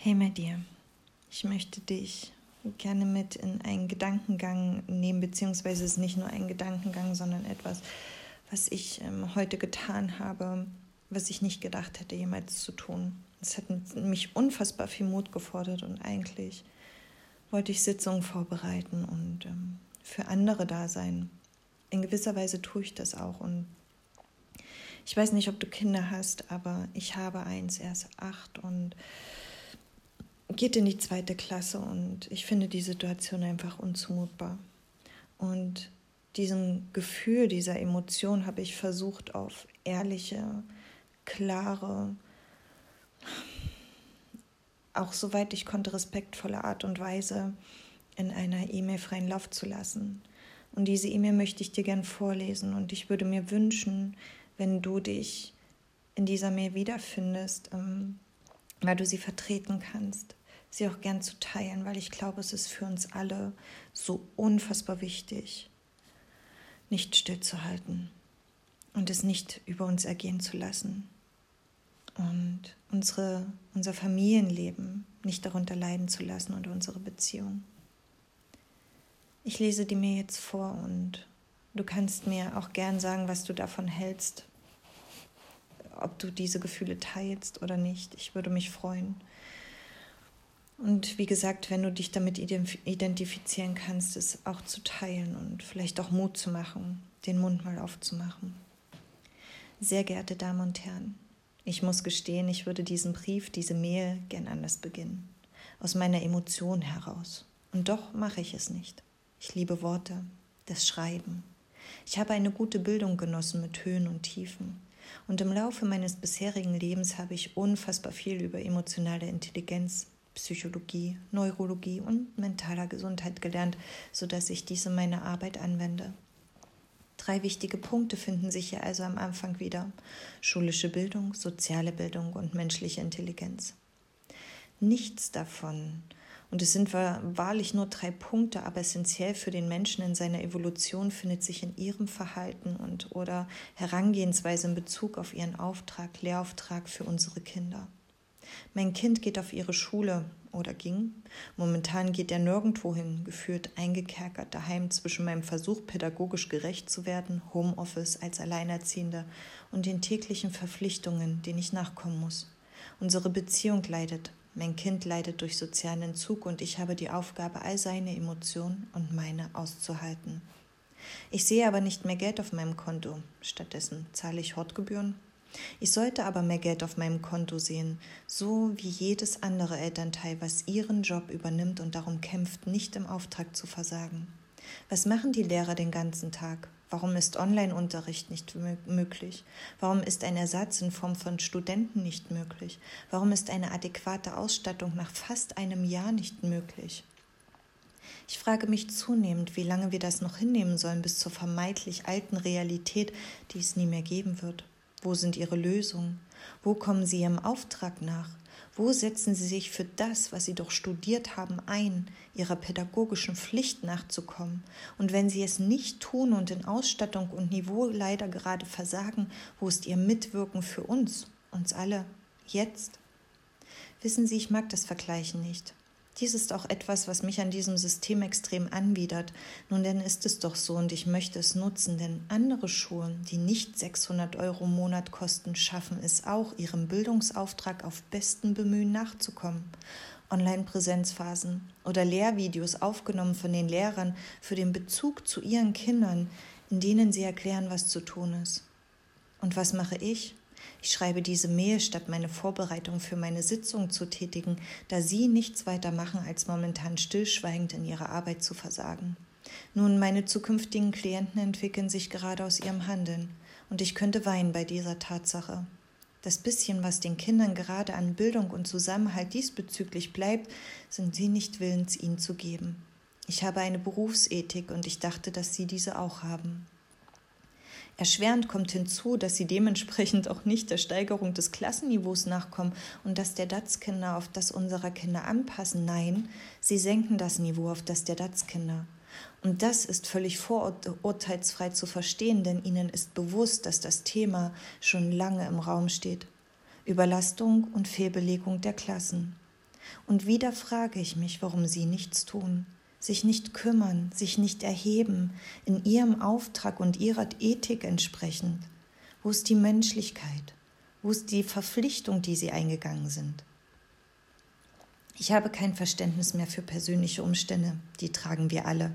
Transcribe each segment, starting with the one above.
Hey Madir, ich möchte dich gerne mit in einen Gedankengang nehmen, beziehungsweise es ist nicht nur ein Gedankengang, sondern etwas, was ich ähm, heute getan habe, was ich nicht gedacht hätte, jemals zu tun. Es hat mich unfassbar viel Mut gefordert und eigentlich wollte ich Sitzungen vorbereiten und ähm, für andere da sein. In gewisser Weise tue ich das auch und ich weiß nicht, ob du Kinder hast, aber ich habe eins, er ist acht und geht in die zweite Klasse und ich finde die Situation einfach unzumutbar. Und diesem Gefühl, dieser Emotion habe ich versucht, auf ehrliche, klare, auch soweit ich konnte, respektvolle Art und Weise in einer E-Mail freien Lauf zu lassen. Und diese E-Mail möchte ich dir gern vorlesen und ich würde mir wünschen, wenn du dich in dieser Mail wiederfindest, ähm, weil du sie vertreten kannst sie auch gern zu teilen, weil ich glaube, es ist für uns alle so unfassbar wichtig, nicht stillzuhalten und es nicht über uns ergehen zu lassen und unsere, unser Familienleben nicht darunter leiden zu lassen und unsere Beziehung. Ich lese die mir jetzt vor und du kannst mir auch gern sagen, was du davon hältst, ob du diese Gefühle teilst oder nicht. Ich würde mich freuen. Und wie gesagt, wenn du dich damit identifizieren kannst, es auch zu teilen und vielleicht auch Mut zu machen, den Mund mal aufzumachen. Sehr geehrte Damen und Herren, ich muss gestehen, ich würde diesen Brief, diese Mail gern anders beginnen. Aus meiner Emotion heraus. Und doch mache ich es nicht. Ich liebe Worte, das Schreiben. Ich habe eine gute Bildung genossen mit Höhen und Tiefen. Und im Laufe meines bisherigen Lebens habe ich unfassbar viel über emotionale Intelligenz, Psychologie, Neurologie und mentaler Gesundheit gelernt, sodass ich diese meine Arbeit anwende. Drei wichtige Punkte finden sich hier also am Anfang wieder. Schulische Bildung, soziale Bildung und menschliche Intelligenz. Nichts davon, und es sind wahrlich nur drei Punkte, aber essentiell für den Menschen in seiner Evolution findet sich in ihrem Verhalten und oder Herangehensweise in Bezug auf ihren Auftrag, Lehrauftrag für unsere Kinder. Mein Kind geht auf ihre Schule oder ging. Momentan geht er nirgendwo hin, gefühlt eingekerkert daheim zwischen meinem Versuch, pädagogisch gerecht zu werden, Homeoffice als Alleinerziehende und den täglichen Verpflichtungen, denen ich nachkommen muss. Unsere Beziehung leidet. Mein Kind leidet durch sozialen Entzug und ich habe die Aufgabe, all seine Emotionen und meine auszuhalten. Ich sehe aber nicht mehr Geld auf meinem Konto. Stattdessen zahle ich Hortgebühren, ich sollte aber mehr Geld auf meinem Konto sehen, so wie jedes andere Elternteil, was ihren Job übernimmt und darum kämpft, nicht im Auftrag zu versagen. Was machen die Lehrer den ganzen Tag? Warum ist Online-Unterricht nicht möglich? Warum ist ein Ersatz in Form von Studenten nicht möglich? Warum ist eine adäquate Ausstattung nach fast einem Jahr nicht möglich? Ich frage mich zunehmend, wie lange wir das noch hinnehmen sollen bis zur vermeintlich alten Realität, die es nie mehr geben wird. Wo sind Ihre Lösungen? Wo kommen Sie Ihrem Auftrag nach? Wo setzen Sie sich für das, was Sie doch studiert haben, ein, Ihrer pädagogischen Pflicht nachzukommen? Und wenn Sie es nicht tun und in Ausstattung und Niveau leider gerade versagen, wo ist Ihr Mitwirken für uns, uns alle, jetzt? Wissen Sie, ich mag das Vergleichen nicht. Dies ist auch etwas, was mich an diesem System extrem anwidert. Nun denn ist es doch so und ich möchte es nutzen, denn andere Schulen, die nicht 600 Euro im Monat kosten, schaffen es auch, ihrem Bildungsauftrag auf besten Bemühen nachzukommen. Online-Präsenzphasen oder Lehrvideos aufgenommen von den Lehrern für den Bezug zu ihren Kindern, in denen sie erklären, was zu tun ist. Und was mache ich? Ich schreibe diese Mail, statt meine Vorbereitung für meine Sitzung zu tätigen, da Sie nichts weiter machen, als momentan stillschweigend in Ihrer Arbeit zu versagen. Nun, meine zukünftigen Klienten entwickeln sich gerade aus ihrem Handeln, und ich könnte weinen bei dieser Tatsache. Das bisschen, was den Kindern gerade an Bildung und Zusammenhalt diesbezüglich bleibt, sind sie nicht willens, ihnen zu geben. Ich habe eine Berufsethik und ich dachte, dass Sie diese auch haben. Erschwerend kommt hinzu, dass sie dementsprechend auch nicht der Steigerung des Klassenniveaus nachkommen und dass der DATS-Kinder auf das unserer Kinder anpassen. Nein, sie senken das Niveau auf das der DATS-Kinder. Und das ist völlig vorurteilsfrei zu verstehen, denn ihnen ist bewusst, dass das Thema schon lange im Raum steht. Überlastung und Fehlbelegung der Klassen. Und wieder frage ich mich, warum sie nichts tun, sich nicht kümmern, sich nicht erheben, in ihrem Auftrag und ihrer Ethik entsprechend. Wo ist die Menschlichkeit? Wo ist die Verpflichtung, die sie eingegangen sind? Ich habe kein Verständnis mehr für persönliche Umstände, die tragen wir alle.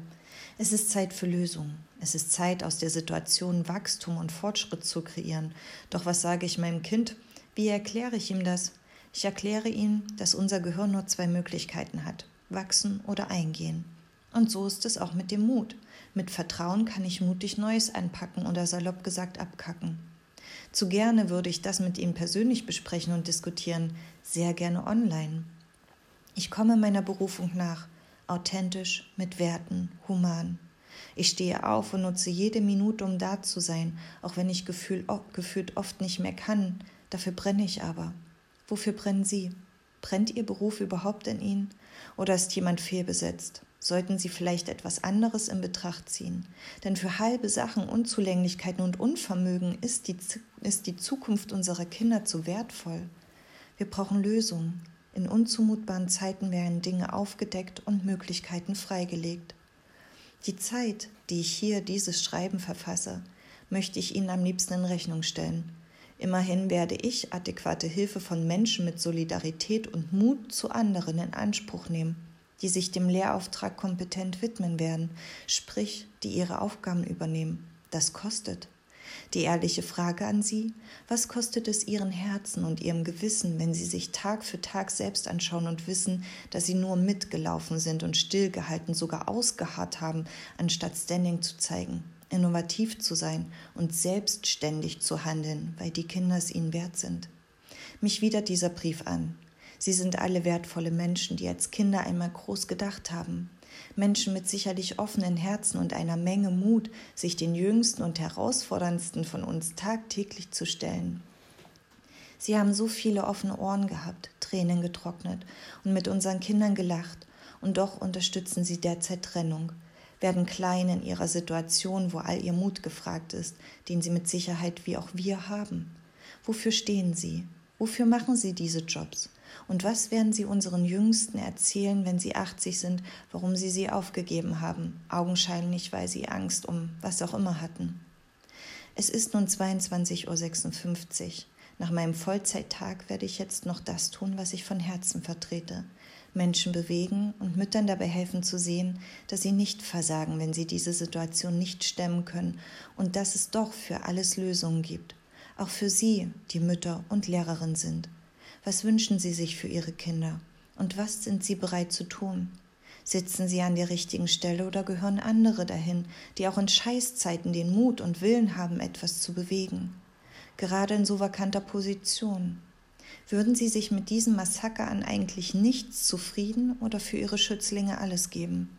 Es ist Zeit für Lösungen. Es ist Zeit, aus der Situation Wachstum und Fortschritt zu kreieren. Doch was sage ich meinem Kind? Wie erkläre ich ihm das? Ich erkläre ihm, dass unser Gehirn nur zwei Möglichkeiten hat: wachsen oder eingehen. Und so ist es auch mit dem Mut. Mit Vertrauen kann ich mutig Neues anpacken oder salopp gesagt abkacken. Zu gerne würde ich das mit ihm persönlich besprechen und diskutieren, sehr gerne online. Ich komme meiner Berufung nach, authentisch, mit Werten, human. Ich stehe auf und nutze jede Minute, um da zu sein, auch wenn ich gefühl, gefühlt oft nicht mehr kann. Dafür brenne ich aber. Wofür brennen Sie? Brennt Ihr Beruf überhaupt in Ihnen? Oder ist jemand fehlbesetzt? Sollten Sie vielleicht etwas anderes in Betracht ziehen? Denn für halbe Sachen, Unzulänglichkeiten und Unvermögen ist die, ist die Zukunft unserer Kinder zu wertvoll. Wir brauchen Lösungen. In unzumutbaren Zeiten werden Dinge aufgedeckt und Möglichkeiten freigelegt. Die Zeit, die ich hier dieses Schreiben verfasse, möchte ich Ihnen am liebsten in Rechnung stellen. Immerhin werde ich adäquate Hilfe von Menschen mit Solidarität und Mut zu anderen in Anspruch nehmen, die sich dem Lehrauftrag kompetent widmen werden, sprich, die ihre Aufgaben übernehmen. Das kostet. Die ehrliche Frage an Sie, was kostet es Ihren Herzen und Ihrem Gewissen, wenn Sie sich Tag für Tag selbst anschauen und wissen, dass Sie nur mitgelaufen sind und stillgehalten, sogar ausgeharrt haben, anstatt Standing zu zeigen, innovativ zu sein und selbstständig zu handeln, weil die Kinder es Ihnen wert sind? Mich widert dieser Brief an. Sie sind alle wertvolle Menschen, die als Kinder einmal groß gedacht haben, Menschen mit sicherlich offenen Herzen und einer Menge Mut, sich den jüngsten und herausforderndsten von uns tagtäglich zu stellen. Sie haben so viele offene Ohren gehabt, Tränen getrocknet und mit unseren Kindern gelacht, und doch unterstützen sie derzeit Trennung, werden klein in ihrer Situation, wo all ihr Mut gefragt ist, den sie mit Sicherheit wie auch wir haben. Wofür stehen sie? Wofür machen sie diese Jobs? Und was werden sie unseren Jüngsten erzählen, wenn sie 80 sind, warum sie sie aufgegeben haben, augenscheinlich, weil sie Angst um was auch immer hatten? Es ist nun 22.56 Uhr. Nach meinem Vollzeittag werde ich jetzt noch das tun, was ich von Herzen vertrete. Menschen bewegen und Müttern dabei helfen zu sehen, dass sie nicht versagen, wenn sie diese Situation nicht stemmen können und dass es doch für alles Lösungen gibt. Auch für sie, die Mütter und Lehrerin sind. Was wünschen Sie sich für Ihre Kinder? Und was sind Sie bereit zu tun? Sitzen Sie an der richtigen Stelle oder gehören andere dahin, die auch in Scheißzeiten den Mut und Willen haben, etwas zu bewegen? Gerade in so vakanter Position. Würden Sie sich mit diesem Massaker an eigentlich nichts zufrieden oder für Ihre Schützlinge alles geben?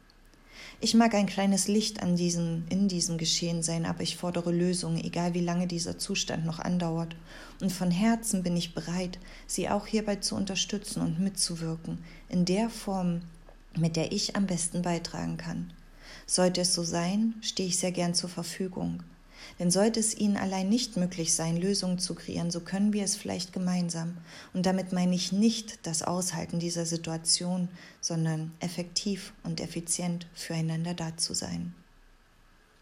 Ich mag ein kleines Licht an diesem, in diesem Geschehen sein, aber ich fordere Lösungen, egal wie lange dieser Zustand noch andauert. Und von Herzen bin ich bereit, Sie auch hierbei zu unterstützen und mitzuwirken, in der Form, mit der ich am besten beitragen kann. Sollte es so sein, stehe ich sehr gern zur Verfügung. Denn sollte es ihnen allein nicht möglich sein, Lösungen zu kreieren, so können wir es vielleicht gemeinsam. Und damit meine ich nicht das Aushalten dieser Situation, sondern effektiv und effizient füreinander da zu sein.